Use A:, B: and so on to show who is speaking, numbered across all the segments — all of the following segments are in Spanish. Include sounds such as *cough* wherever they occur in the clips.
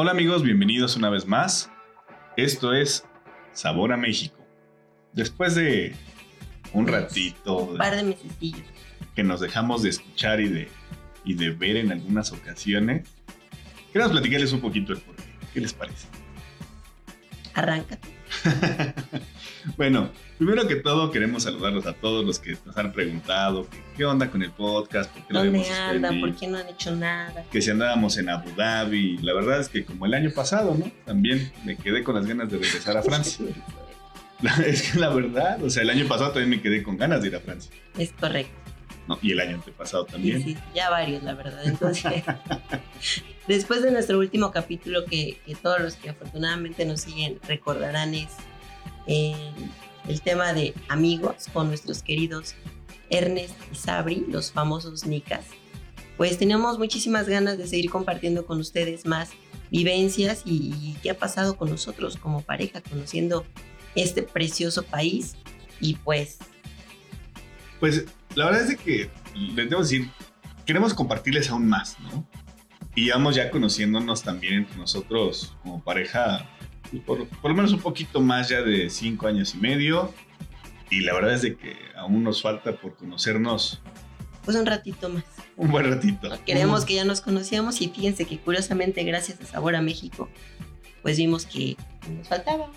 A: Hola amigos, bienvenidos una vez más. Esto es Sabor a México. Después de un ratito
B: Un par de mesecillos.
A: que nos dejamos de escuchar y de, y de ver en algunas ocasiones, queremos platicarles un poquito el porqué. ¿Qué les parece?
B: Arráncate. *laughs*
A: Bueno, primero que todo queremos saludarlos a todos los que nos han preguntado que, qué onda con el podcast, por qué lo
B: ¿Dónde
A: habíamos
B: andan?
A: suspendido,
B: ¿Por qué no han hecho nada?
A: que si andábamos en Abu Dhabi. La verdad es que como el año pasado, ¿no? También me quedé con las ganas de regresar a Francia. *laughs* es que la verdad, o sea, el año pasado también me quedé con ganas de ir a Francia.
B: Es correcto.
A: ¿No? Y el año antepasado
B: Sí,
A: también.
B: sí, ya varios, la verdad. Entonces, *laughs* después de nuestro último capítulo, que, que todos los que afortunadamente nos siguen recordarán, es eh, el tema de amigos con nuestros queridos Ernest y Sabri, los famosos Nicas. Pues teníamos muchísimas ganas de seguir compartiendo con ustedes más vivencias y, y qué ha pasado con nosotros como pareja, conociendo este precioso país. Y pues,
A: Pues la verdad es de que, les debo decir, queremos compartirles aún más, ¿no? Y vamos ya conociéndonos también entre nosotros como pareja, por, por lo menos un poquito más ya de cinco años y medio. Y la verdad es de que aún nos falta por conocernos
B: pues un ratito más.
A: un buen ratito.
B: Queremos que ya nos conocíamos y fíjense que curiosamente gracias a Sabor a México, pues vimos que nos faltaba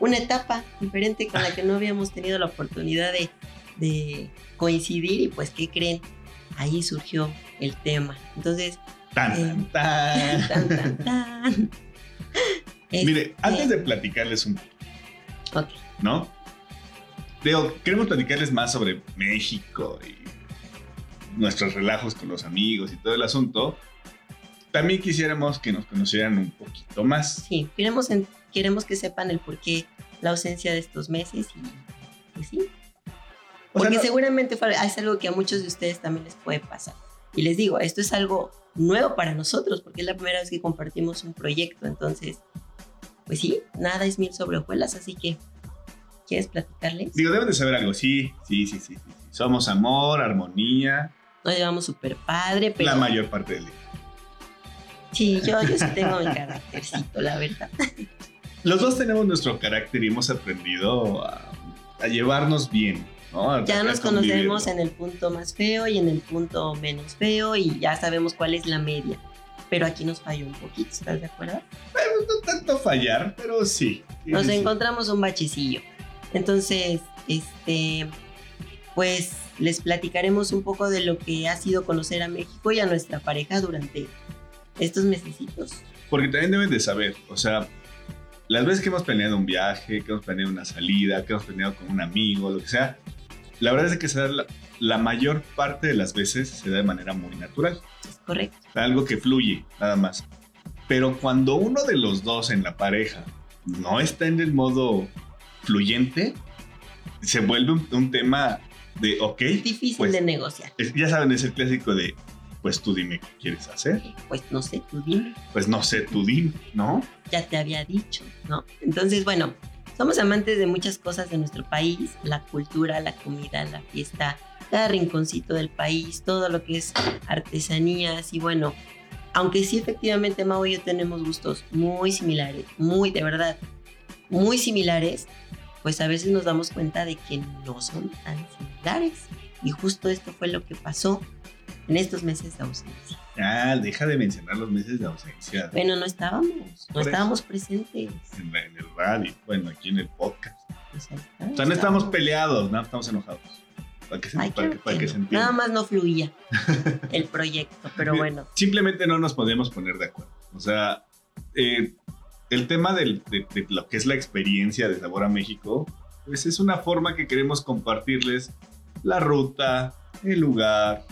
B: una etapa diferente con la que no habíamos tenido la oportunidad de, de coincidir y pues ¿qué creen? Ahí surgió el tema. Entonces,
A: Tan, tan, tan.
B: tan, tan, tan. *laughs*
A: Mire,
B: Este,
A: antes de platicarles un
B: ok,
A: ¿no? Digo, queremos platicarles más sobre México y nuestros relajos con los amigos y todo el asunto. También quisiéramos que nos conocieran un poquito más.
B: sí, queremos, en- queremos que sepan el por qué la ausencia de estos meses y sí, Porque
A: no-
B: seguramente es algo que a muchos de ustedes también les puede pasar. Y les digo, esto es algo nuevo para nosotros, porque es la primera vez que compartimos un proyecto. Entonces, pues sí, nada es mil sobre hojuelas, así que, ¿quieres platicarles?
A: digo, deben de saber algo. Sí, sí, sí, sí. sí. Somos amor, armonía,
B: Nos llevamos súper padre, pero
A: la mayor parte del día.
B: sí, yo, yo sí tengo mi caráctercito, la verdad.
A: Los dos tenemos nuestro carácter y hemos aprendido a, a llevarnos bien, ¿no?
B: Ya nos conocemos
A: ¿no?
B: en el punto más feo y en el punto menos feo y ya sabemos cuál es la media. Pero aquí nos falló un poquito, ¿estás de acuerdo?
A: Pero no tanto fallar, pero sí.
B: Nos
A: sí.
B: encontramos un bachecillo. Entonces, este, pues les platicaremos un poco de lo que ha sido conocer a México y a nuestra pareja durante estos mesecitos.
A: Porque también deben de saber, o sea, las veces que hemos planeado un viaje, que hemos planeado una salida, que hemos planeado con un amigo, lo que sea, la verdad es que se da la, la mayor parte de las veces se da de manera muy natural,
B: correcto.
A: algo que fluye, nada más. Pero cuando uno de los dos en la pareja no está en el modo fluyente, se vuelve un, un tema de, ok,
B: Es difícil
A: Pues-
B: de negociar.
A: es- ya saben, es el clásico de, pues tú dime qué quieres hacer,
B: Pues no sé, tú dime,
A: pues no sé, tú dime, ¿no?
B: ya te había dicho, ¿no? Entonces, bueno, somos amantes de muchas cosas de nuestro país, la cultura, la comida, la fiesta, cada rinconcito del país, todo lo que es artesanías y bueno, aunque sí efectivamente Mau y yo tenemos gustos muy similares, muy de verdad, muy similares, pues a veces nos damos cuenta de que no son tan similares. Y justo esto fue lo que pasó en estos meses de ausencia.
A: Ah, deja de mencionar los meses de ausencia
B: Bueno, no estábamos, no estábamos presentes.
A: en, la- en el radio, bueno, aquí en el podcast.
B: Pues está,
A: O sea, no estamos peleados, no estamos enojados. Para que se,
B: Ay,
A: para
B: claro
A: que, para
B: que
A: que
B: no.
A: se entienda.
B: Nada más no fluía *laughs* el proyecto, pero bueno,
A: Simplemente no nos podíamos poner de acuerdo. O sea, eh, el tema del- de, de lo que es la experiencia de Sabor a México, pues es una forma que queremos compartirles la ruta, el lugar,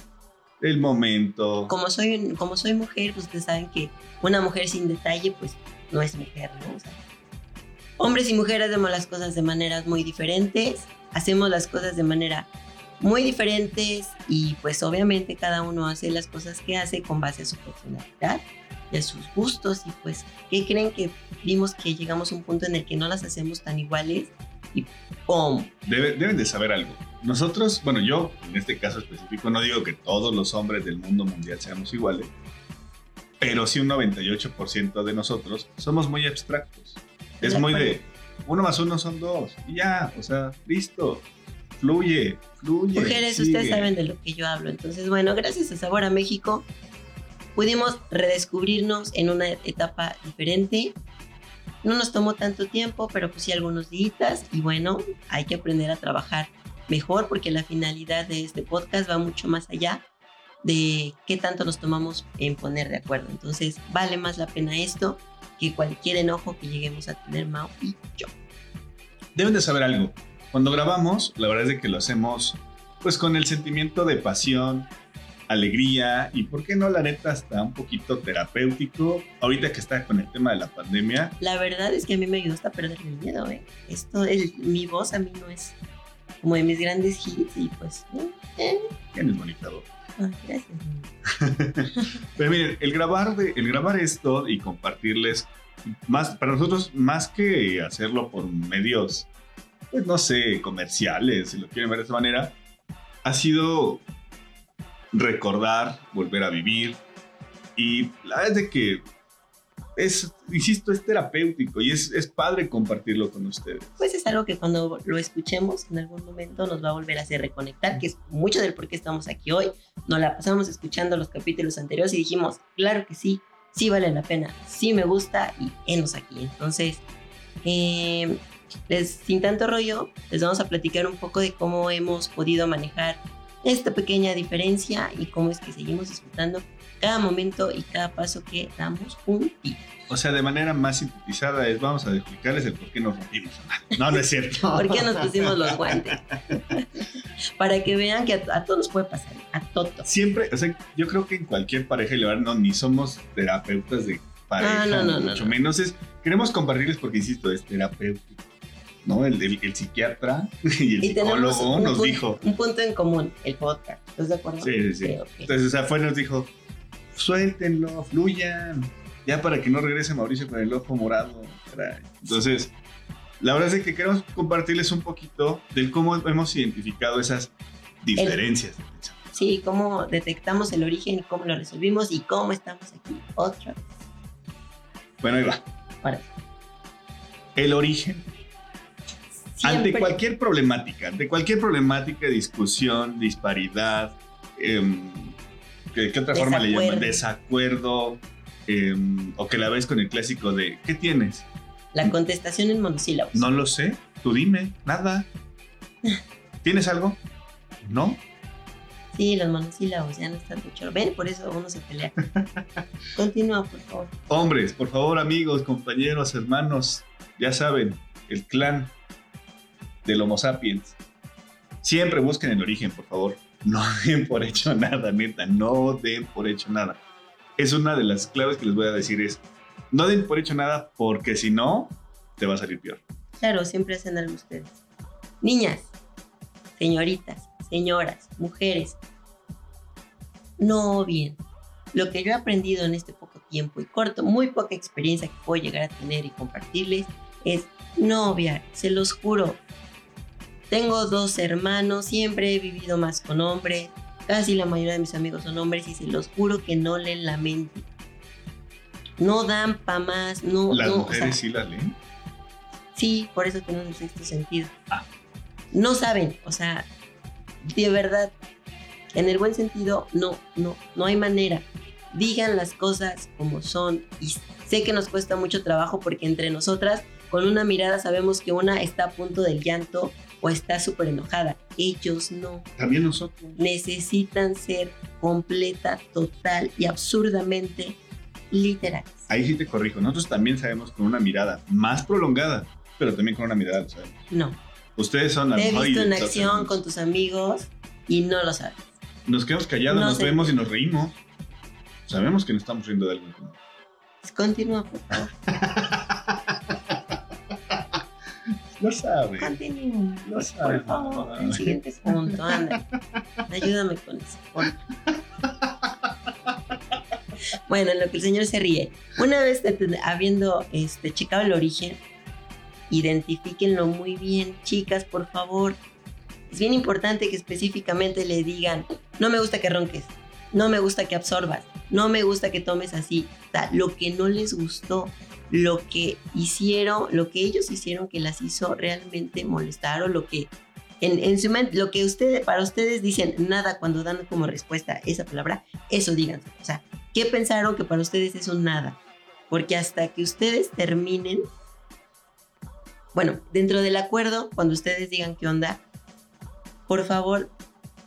A: el momento.
B: como soy, como soy mujer, pues ustedes saben que una mujer sin detalle, pues no es mujer, ¿no? O hombres y mujeres hacemos las cosas de maneras muy diferentes, hacemos las cosas de manera muy diferentes y pues obviamente cada uno hace las cosas que hace con base a su personalidad y a sus gustos y pues, ¿qué creen que vimos que llegamos a un punto en el que no las hacemos tan iguales y ¡pum!
A: Debe- deben de saber algo. Nosotros, bueno, yo en este caso específico no digo que todos los hombres del mundo mundial seamos iguales, pero sí un 98% de nosotros somos muy abstractos. Es muy de uno más uno son dos. Y ya, o sea, listo. Fluye, fluye.
B: Mujeres,
A: sigue.
B: ustedes saben de lo que yo hablo. Entonces, bueno, gracias a Sabor a México pudimos redescubrirnos en una etapa diferente. No nos tomó tanto tiempo, pero pues sí algunos días. Y bueno, hay que aprender a trabajar mejor porque la finalidad de este podcast va mucho más allá de qué tanto nos tomamos en poner de acuerdo. Entonces, vale más la pena esto que cualquier enojo que lleguemos a tener Mao y yo.
A: Deben de saber algo. Cuando grabamos, la verdad es de que lo hacemos pues con el sentimiento de pasión, alegría y, ¿por qué no? La neta, hasta un poquito terapéutico. Ahorita que está con el tema de la pandemia,
B: La verdad es que a mí me ayudó hasta perder el miedo, ¿eh? Esto, el- mi voz a mí no es como de mis grandes hits y pues, eh, eh,
A: ¿quién es bonita voz?
B: ah, gracias. *laughs*
A: Pero miren, el grabar, de, el grabar esto y compartirles, más, para nosotros, más que hacerlo por medios, pues no sé, comerciales, si lo quieren ver de esa manera, ha sido recordar, volver a vivir. Y la verdad es de que es, insisto, es terapéutico y es, es padre compartirlo con ustedes.
B: Pues es algo que cuando lo escuchemos en algún momento nos va a volver a hacer reconectar, que es mucho del por qué estamos aquí hoy. Nos la pasamos escuchando los capítulos anteriores y dijimos, claro que sí, sí vale la pena, sí me gusta y enos aquí. Entonces, eh, les, sin tanto rollo, les vamos a platicar un poco de cómo hemos podido manejar esta pequeña diferencia y cómo es que seguimos disfrutando cada momento y cada paso que damos juntitos.
A: O sea, de manera más sintetizada es, vamos a explicarles el por qué nos rompimos. No, no es cierto. *laughs*
B: ¿Por qué nos pusimos los guantes? *laughs* Para que vean que a, a todos nos puede pasar, a todos.
A: siempre, o sea, yo creo que en cualquier pareja verdad, no, ni somos terapeutas de pareja,
B: Ah, no, no,
A: mucho
B: no.
A: menos es, queremos compartirles porque, insisto, es terapéutico, ¿no? El, el- el psiquiatra *laughs* y el
B: Y
A: psicólogo
B: un,
A: nos dijo,
B: un punto en común, el podcast. ¿Estás de acuerdo?
A: Sí, sí, sí.
B: Ok, ok.
A: entonces, o sea, fue, nos dijo, suéltenlo, fluyan, ya para que no regrese Mauricio con el ojo morado, caray. Entonces, la verdad es que queremos compartirles un poquito del cómo hemos identificado esas diferencias.
B: Sí, cómo detectamos el origen y cómo lo resolvimos y cómo estamos aquí otra vez.
A: Bueno, ahí va.
B: Ahora,
A: El origen
B: siempre,
A: ante cualquier problemática, ante cualquier problemática, discusión, disparidad, em, ¿qué, qué otra forma le llaman?
B: Desacuerdo.
A: Desacuerdo, em, o que la ves con el clásico de ¿qué tienes?
B: la contestación en monosílabos.
A: No lo sé, tú dime, nada. ¿Tienes algo? No.
B: Sí, los monosílabos ya no están mucho. Ven, por eso uno se pelea. Continúa, por favor.
A: Hombres, por favor, amigos, compañeros, hermanos, ya saben, el clan del Homo sapiens. Siempre busquen el origen, por favor. No *laughs* den por hecho nada, neta, no den por hecho nada. Es una de las claves que les voy a decir es, no den por hecho nada porque si no, te va a salir peor.
B: Claro, siempre hacen algo ustedes. Niñas, señoritas, señoras, mujeres, no bien. Lo que yo he aprendido en este poco tiempo y corto, muy poca experiencia que puedo llegar a tener y compartirles es no obviar, se los juro. Tengo dos hermanos, siempre he vivido más con hombres, casi la mayoría de mis amigos son hombres y se los juro que no leen la mente. No dan pa' más, no...
A: Las
B: no, o
A: mujeres
B: sea,
A: sí las leen.
B: Sí, por eso tenemos el sexto sentido.
A: Ah.
B: No saben, o sea, de verdad, en el buen sentido, no, no, no hay manera. Digan las cosas como son y sé que nos cuesta mucho trabajo porque entre nosotras, con una mirada sabemos que una está a punto del llanto o está súper enojada. Ellos no.
A: También nosotros.
B: Necesitan ser completa, total y absurdamente literales.
A: Ahí sí te corrijo. Nosotros también sabemos con una mirada más prolongada, pero también con una mirada lo sabemos.
B: No.
A: Ustedes son
B: Te he visto en acción con tus amigos y no lo sabes.
A: Nos quedamos callados,
B: No
A: nos
B: sé.
A: vemos y nos reímos. Sabemos que no estamos riendo de algo.
B: Continúa, por favor. *laughs*
A: Lo sabe.
B: Continúa.
A: Lo
B: Por
A: sabe.
B: favor, el siguiente punto, anda. Ayúdame con eso. por Bueno, en lo que el señor se ríe. Una vez habiendo este, checado el origen, identifíquenlo muy bien, chicas, por favor. Es bien importante que específicamente le digan, no me gusta que ronques, no me gusta que absorbas, no me gusta que tomes así. O sea, lo que no les gustó, lo que hicieron, lo que ellos hicieron que las hizo realmente molestar o lo que en, en su mente, lo que ustedes, para ustedes dicen nada cuando dan como respuesta esa palabra, eso díganse. O sea, ¿qué pensaron que para ustedes es nada? Porque hasta que ustedes terminen, bueno, dentro del acuerdo, cuando ustedes digan qué onda, por favor,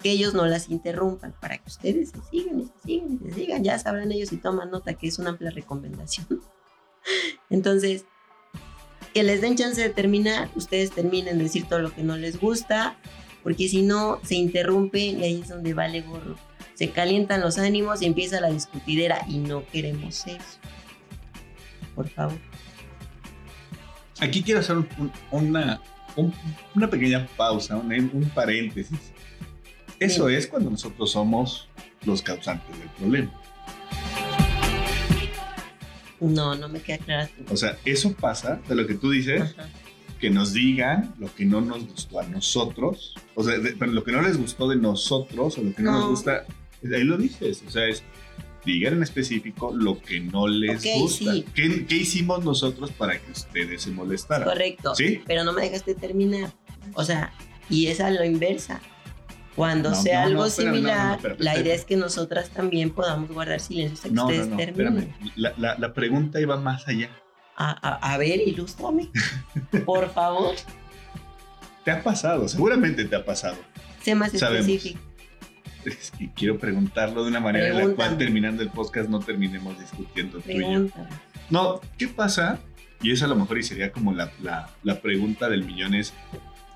B: que ellos no las interrumpan para que ustedes se sigan y se sigan y se sigan. Ya sabrán ellos y toman nota que es una amplia recomendación. Entonces, que les den chance de terminar, ustedes terminen de decir todo lo que no les gusta, porque si no, se interrumpen y ahí es donde vale gorro. Se calientan los ánimos y empieza la discutidera y no queremos eso. Por favor.
A: Aquí quiero hacer una, una pequeña pausa, un, un paréntesis. Eso es cuando nosotros somos los causantes del problema.
B: No, no me queda claro.
A: O sea, eso pasa de lo que tú dices, que nos digan lo que no nos gustó a nosotros, o sea, pero lo que no les gustó de nosotros o lo que no, nos gusta, ahí lo dices, o sea, es digan en específico lo que no les gusta. ¿Qué, ¿Qué, hicimos nosotros para que ustedes se molestaran?
B: Correcto. ¿Sí? Pero no me dejaste terminar. O sea, y es a lo inversa. Cuando sea algo similar, la idea es que nosotras también podamos guardar silencio hasta que ustedes terminen.
A: La, la, la, pregunta iba más allá.
B: A, a, a ver, ilústrame. Por favor. *laughs*
A: Te ha pasado, seguramente te ha pasado.
B: Sé más específico.
A: Es que quiero preguntarlo de una manera en la cual terminando el podcast no terminemos discutiendo tú y yo. No, ¿qué pasa? Y eso a lo mejor y sería como la, la, la pregunta del millón es,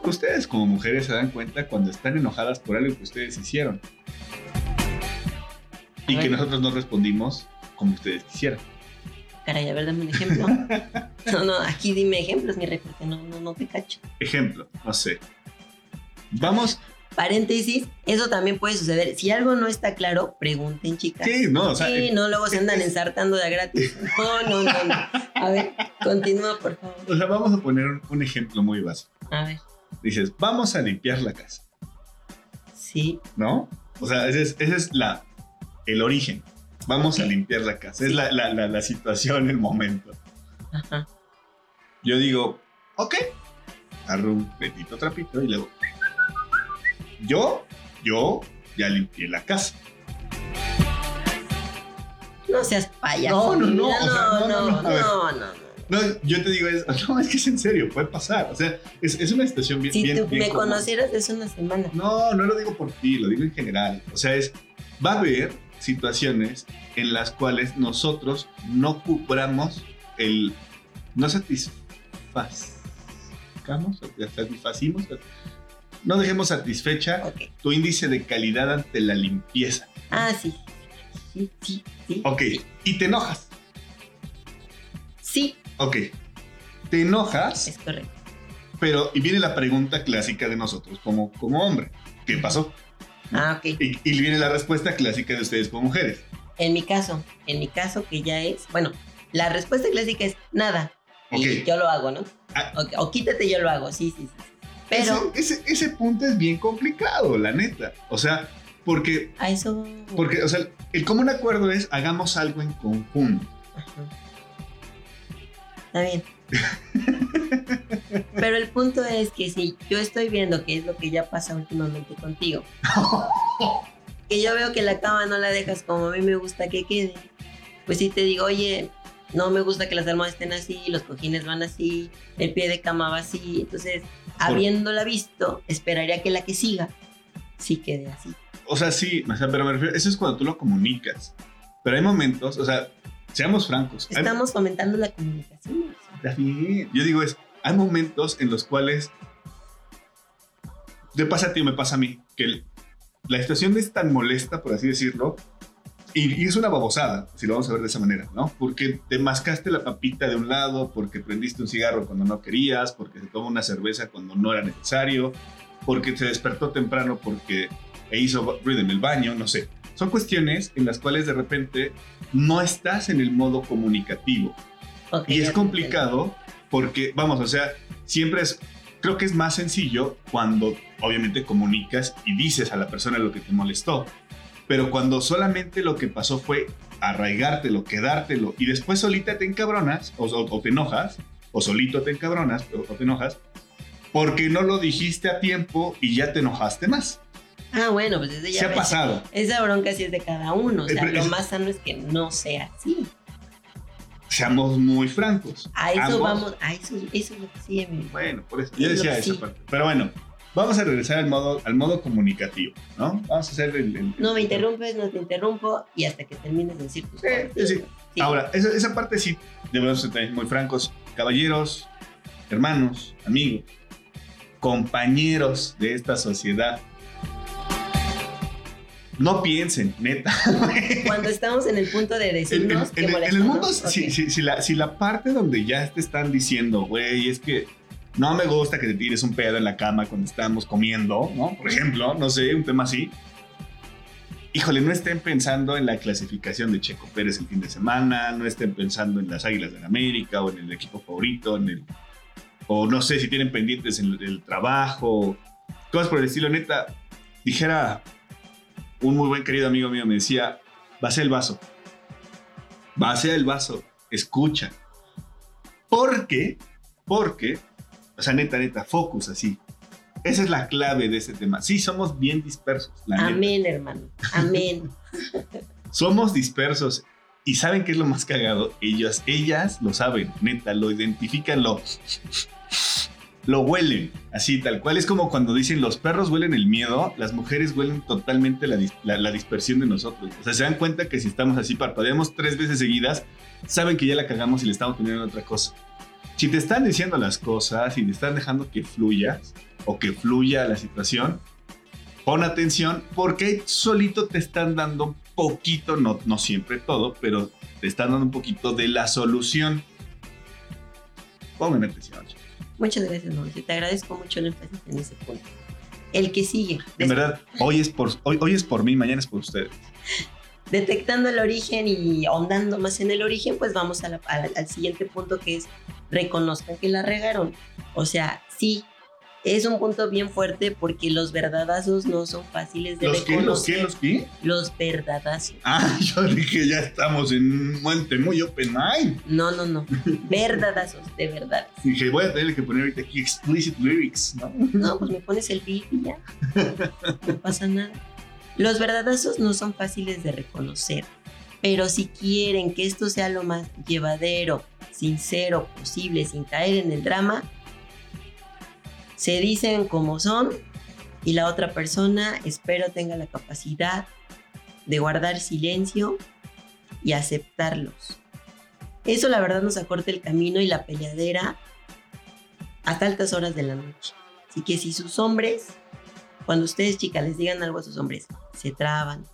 A: ustedes como mujeres se dan cuenta cuando están enojadas por algo que ustedes hicieron. Y que nosotros no respondimos como ustedes quisieran.
B: Caray, a ver, dame un ejemplo. *laughs* no, no, aquí dime ejemplos, mi rey, porque no, no, no te cacho.
A: Ejemplo, no sé. Vamos.
B: Paréntesis, eso también puede suceder. Si algo no está claro, pregunten, chicas.
A: Sí, no, o
B: sea. Sí, no, luego se andan ensartando de gratis. *laughs* No, no, no, no. A ver, continúa, por favor.
A: O sea, vamos a poner un ejemplo muy básico.
B: A ver
A: dices, vamos a limpiar la casa.
B: Sí.
A: ¿No? O sea, ese es, la, el origen. Vamos a limpiar la casa. Es la, la, la, situación, el momento. Ajá. Yo digo, ok. Agarro un petito trapito y luego. Yo, yo ya limpié la casa.
B: No seas payaso.
A: No, no, no.
B: no, no, no, no.
A: No, yo te digo, es, *laughs* no, es que es en serio, puede pasar. O sea, es, es una situación bien.
B: Si
A: tú
B: me conocieras es una semana.
A: No, no lo digo por ti, lo digo en general. O sea, es. Va a haber situaciones en las cuales nosotros no cubramos el. No satisfacamos, satisfacimos, no dejemos satisfecha tu índice de calidad ante la limpieza.
B: Ah, sí. Sí, sí, sí.
A: Ok, y te enojas.
B: Sí.
A: Ok. Te enojas.
B: Es correcto.
A: Pero, y viene la pregunta clásica de nosotros como, como hombre. ¿Qué pasó?
B: Ah, ok.
A: Y, viene la respuesta clásica de ustedes como mujeres.
B: En mi caso, en mi caso que ya es, bueno, la respuesta clásica es nada. Y yo lo hago, ¿no? Ah. o, quítate, yo lo hago, sí, sí, sí. Pero...
A: Ese, ese, punto es bien complicado, la neta. O sea, porque...
B: A eso...
A: Porque, o sea, el común acuerdo es hagamos algo en conjunto. Ajá
B: está bien. *laughs* Pero el punto es que si yo estoy viendo que es lo que ya pasa últimamente contigo, *laughs* que yo veo que la cama no la dejas como a mí me gusta que quede, pues si te digo, oye, no me gusta que las almohadas estén así, los cojines van así, el pie de cama va así, entonces, habiéndola visto, esperaría que la que siga sí quede así.
A: O sea, sí, pero me refiero, eso es cuando tú lo comunicas. Pero hay momentos, o sea, Seamos francos.
B: Estamos fomentando la comunicación.
A: Yo digo es, hay momentos en los cuales te pasa a ti o me pasa a mí, que la situación es tan molesta, por así decirlo, y, es una babosada, si lo vamos a ver de esa manera, ¿no? Porque te mascaste la papita de un lado, porque prendiste un cigarro cuando no querías, porque se tomó una cerveza cuando no era necesario, porque se despertó temprano porque e hizo ruido en el baño, no sé. Son cuestiones en las cuales de repente no estás en el modo comunicativo. y es complicado porque, vamos, o sea, siempre es, creo que es más sencillo cuando obviamente comunicas y dices a la persona lo que te molestó. Pero cuando solamente lo que pasó fue arraigártelo, quedártelo, y después solita te encabronas, o, o- o te enojas, o solito te encabronas, o, o te enojas, porque no lo dijiste a tiempo y ya te enojaste más.
B: Ah, bueno, pues ese ya
A: Se ha
B: ves.
A: pasado.
B: Esa bronca sí es de cada uno. O sea,
A: Eh, pero
B: lo
A: es-
B: más sano es que no sea así.
A: Seamos muy francos.
B: A eso
A: Ambos-
B: vamos, a eso, eso es lo que amigo.
A: Bueno, por eso.
B: Es
A: Yo decía esa
B: sí.
A: parte. Pero bueno, vamos a regresar al modo, al modo comunicativo, ¿no? Vamos a hacer el. el-
B: No me interrumpes, no te interrumpo y hasta que termines de decir tus cosas.
A: sí, sí.
B: Sí.
A: Ahora, esa, esa parte sí, debemos ser también muy francos. Caballeros, hermanos, amigos, compañeros de esta sociedad. No piensen, neta. *laughs*
B: Cuando estamos en el punto de
A: En, en-
B: decirnos
A: en
B: que
A: el- en el mundo,
B: ¿no?
A: si, si- si la, si la parte donde ya te están diciendo, güey, es que no me gusta que te tires un pedo en la cama cuando estamos comiendo, ¿no? Por ejemplo, no sé, un tema así. Híjole, no estén pensando en la clasificación de Checo Pérez el fin de semana, no estén pensando en las Águilas de América o en el equipo favorito, en el, o no sé si tienen pendientes en el, el trabajo, cosas por el estilo. Neta, dijera un muy buen querido amigo mío, me decía, vacía el vaso, vacía el vaso, escucha. Porque, porque, o sea, neta, neta, focus así. Esa es la clave de ese tema. Sí, somos bien dispersos, la neta.
B: Amén, hermano. Amén. *laughs*
A: Somos dispersos. ¿Y saben qué es lo más cagado? Ellas, ellas lo saben, neta, lo identifican, lo, lo huelen, así tal cual. Es como cuando dicen los perros huelen el miedo, las mujeres huelen totalmente la, la dispersión de nosotros. O sea, se dan cuenta que si estamos así, parpadeamos tres veces seguidas, saben que ya la cagamos y le estamos poniendo otra cosa. Si te están diciendo las cosas y te están dejando que fluyas o que fluya la situación, pon atención porque solito te están dando un poquito, no, no siempre todo, pero te están dando un poquito de la solución. Pongan atención. chicos.
B: Muchas gracias, Mauricio. Te agradezco mucho el énfasis en ese punto. El que sigue.
A: En verdad, hoy es, por, hoy, hoy es por mí, mañana es por ustedes.
B: detectando el origen y ahondando más en el origen, pues vamos a la- a la- al siguiente punto que es reconozcan que la regaron. O sea, sí, es un punto bien fuerte porque los verdadazos no son fáciles de
A: ¿Los qué? ¿Los qué?
B: reconocer.
A: ¿Los qué?
B: Los verdadazos.
A: Ah, *laughs* yo dije, ya estamos en un monte muy open mind.
B: No, no, no. Verdadazos, de verdad.
A: Dije, voy a tener que poner ahorita aquí explicit lyrics, ¿no?
B: No, pues me pones el beat y ya. No pasa nada. Los verdadazos no son fáciles de reconocer, pero si quieren que esto sea lo más llevadero, sincero posible, sin caer en el drama, se dicen como son y la otra persona espero tenga la capacidad de guardar silencio y aceptarlos. Eso la verdad nos acorta el camino y la peleadera hasta altas horas de la noche. Así que si sus hombres, cuando ustedes chicas les digan algo a sus hombres, se traban,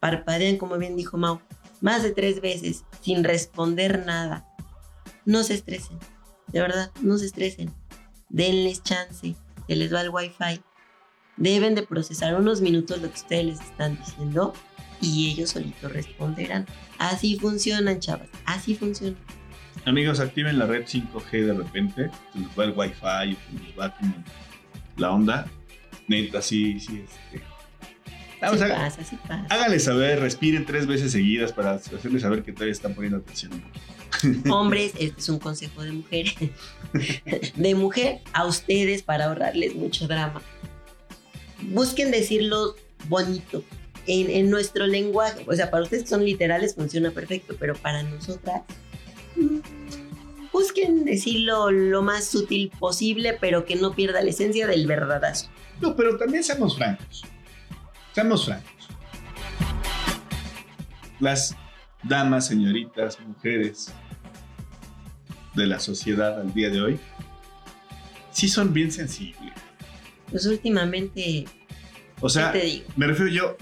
B: parpadean como bien dijo Mau, más de tres veces sin responder nada, no se estresen, de verdad, no se estresen, denles chance, se les va el wifi, deben de procesar unos minutos lo que ustedes les están diciendo y ellos solitos responderán. Así funcionan, chavas, así funcionan.
A: Amigos, activen la red 5G de repente. Se nos va el wifi, se nos va como la onda. Neta, sí, sí. Este. Vamos
B: sí
A: a,
B: pasa, sí pasa.
A: háganle saber, respiren tres veces seguidas para hacerles saber que todavía están poniendo atención un poquito. *laughs*
B: Hombres, este es un consejo de mujer. *laughs* De mujer a ustedes para ahorrarles mucho drama. Busquen decirlo bonito. En, en nuestro lenguaje, o sea, para ustedes que son literales funciona perfecto, pero para nosotras, mm, busquen decirlo lo más sutil posible, pero que no pierda la esencia del verdadazo.
A: No, pero también seamos francos. Seamos francos. Las damas, señoritas, mujeres de la sociedad al día de hoy, sí son bien sensibles.
B: Pues últimamente,
A: O sea,
B: ¿qué te digo?
A: me refiero yo,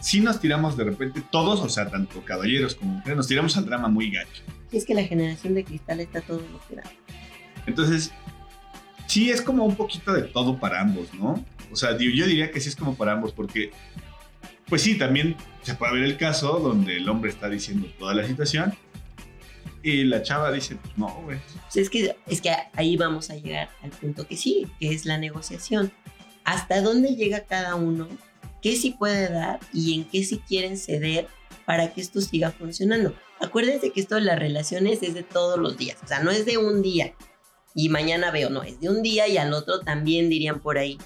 A: sí nos tiramos de repente, todos, o sea, tanto caballeros como mujeres, nos tiramos al drama muy gacho.
B: Si es que la generación de cristal está todo lo que da.
A: Entonces, sí es como un poquito de todo para ambos, ¿no? O sea, yo diría que sí es como para ambos, porque, pues sí, también se puede ver el caso donde el hombre está diciendo toda la situación y la chava dice, pues no, güey.
B: Pues es, que, es que ahí vamos a llegar al punto que sí, que es la negociación. ¿Hasta dónde llega cada uno? ¿Qué sí puede dar y en qué sí quieren ceder para que esto siga funcionando. Acuérdense que esto de las relaciones es de todos los días, o sea, no es de un día y mañana veo, no, es de un día y al otro también dirían por ahí.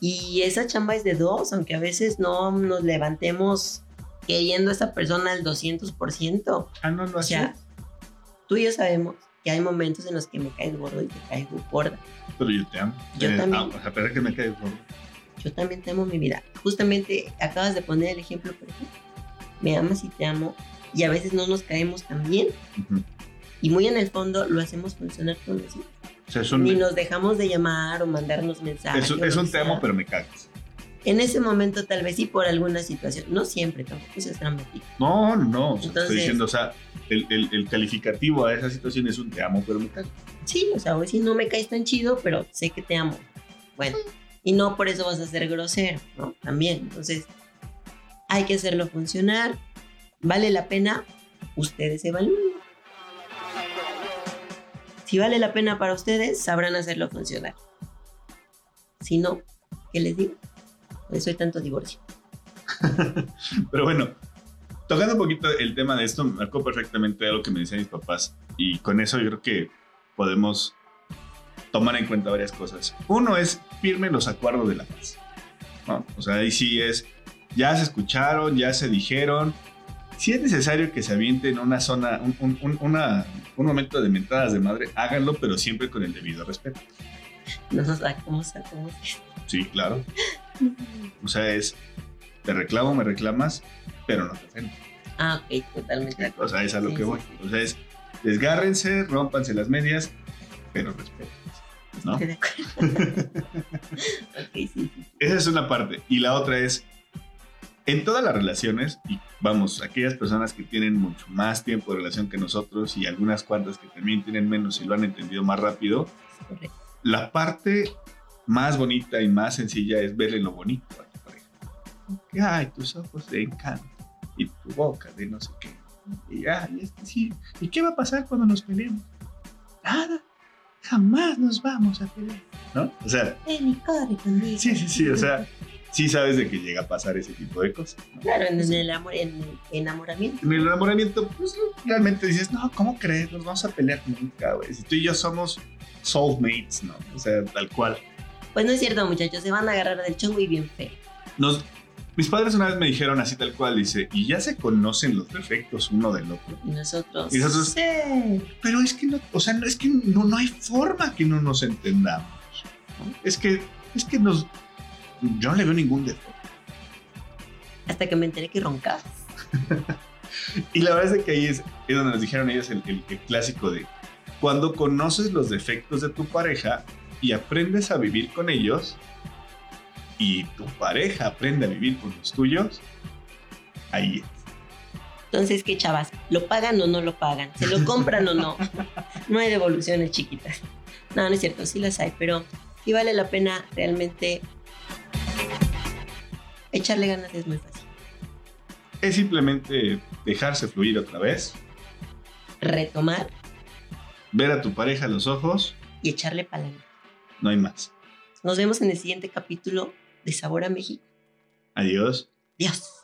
B: Y esa chamba es de dos, aunque a veces no nos levantemos queriendo a esa persona al 200%.
A: Ah, no lo
B: O sea, tú y yo sabemos que hay momentos en los que me caes gordo y te caes gorda.
A: Pero yo te amo.
B: Yo
A: Eh,
B: también.
A: a pesar de que me cae gordo.
B: Yo también te amo mi vida. Justamente acabas de poner el ejemplo perfecto. Me amas y te amo. Y a veces no nos caemos tan bien. Y muy en el fondo lo hacemos funcionar con los hijos.
A: O sea,
B: Ni nos dejamos de llamar o mandarnos mensajes.
A: es, un- es te amo, pero me cagas.
B: En ese momento tal vez sí por alguna situación. No siempre, tampoco seas dramático.
A: No, no,
B: Entonces-
A: estoy diciendo, o sea, el, el- el calificativo a esa situación es un te amo, pero me cagas.
B: Sí, o sea, hoy sí no me caes tan chido, pero sé que te amo. Bueno, y no por eso vas a ser grosero, ¿no? También. Entonces, hay que hacerlo funcionar. ¿Vale la pena? Ustedes evalúen. Si vale la pena para ustedes, sabrán hacerlo funcionar. Si no, ¿qué les digo? Por eso hay tanto divorcio. *laughs*
A: Pero bueno, tocando un poquito el tema de esto, marcó perfectamente algo que me decían mis papás. Y con eso yo creo que podemos tomar en cuenta varias cosas. Uno es firme los acuerdos de la paz. ¿no? O sea, ahí sí es, ya se escucharon, ya se dijeron. Si es necesario que se avienten una zona, un, un- un- una- un momento de mentadas de madre, háganlo, pero siempre con el debido respeto.
B: No nos sacamos, sacamos.
A: Sí, claro. O sea, es, te reclamo, me reclamas, pero no te ofendo.
B: Ah, ok, totalmente.
A: O sea, es a lo
B: Sí,
A: que voy.
B: sí.
A: O sea, es desgárrense, rómpanse las medias, pero respeten. ¿No?
B: Estoy de acuerdo. *laughs* ok, sí, sí.
A: Esa es una parte. Y la otra es, en todas las relaciones, y vamos, aquellas personas que tienen mucho más tiempo de relación que nosotros y algunas cuantas que también tienen menos y lo han entendido más rápido,
B: correcto.
A: la parte más bonita y más sencilla es verle lo bonito a tu pareja. Que, ay, tus ojos de encanto y tu boca de no sé qué. Y, ay, es sí. ¿Y qué va a pasar cuando nos peleemos? Nada. Jamás nos vamos a pelear. ¿No? O sea,
B: Ven y corre conmigo.
A: sí, sí, sí. O sea, sí sabes de que llega a pasar ese tipo de cosas. ¿no?
B: Claro, en el amor, en el enamoramiento.
A: En el enamoramiento, pues realmente dices, no, ¿cómo crees? Nos vamos a pelear nunca, güey. Si tú y yo somos soulmates, ¿no? O sea, tal cual.
B: Pues no es cierto, muchachos, se van a agarrar del chongo y bien feo.
A: Nos, mis padres una vez me dijeron así tal cual, dice, y ya se conocen los defectos uno del otro.
B: Y nosotros.
A: Y nosotros-
B: Sí.
A: Pero es que no, o sea, no, es que no, no hay forma que no nos entendamos. ¿no? Es que, es que nos, yo no le veo ningún defecto.
B: Hasta que me enteré que roncabas. *laughs*
A: Y la verdad es que ahí es, es donde nos dijeron ellos el, el- el clásico de, cuando conoces los defectos de tu pareja y aprendes a vivir con ellos, y tu pareja aprende a vivir con los tuyos, ahí es.
B: Entonces, ¿qué chavas? ¿Lo pagan o no lo pagan? ¿Se lo compran o no? *laughs* No hay devoluciones chiquitas. No, no es cierto, sí las hay, pero sí vale la pena realmente echarle ganas, es muy fácil.
A: Es simplemente dejarse fluir otra vez,
B: Retomar
A: ver a tu pareja a los ojos,
B: y echarle palanca.
A: No hay más.
B: Nos vemos en el siguiente capítulo de Sabor a México.
A: Adiós.
B: Dios.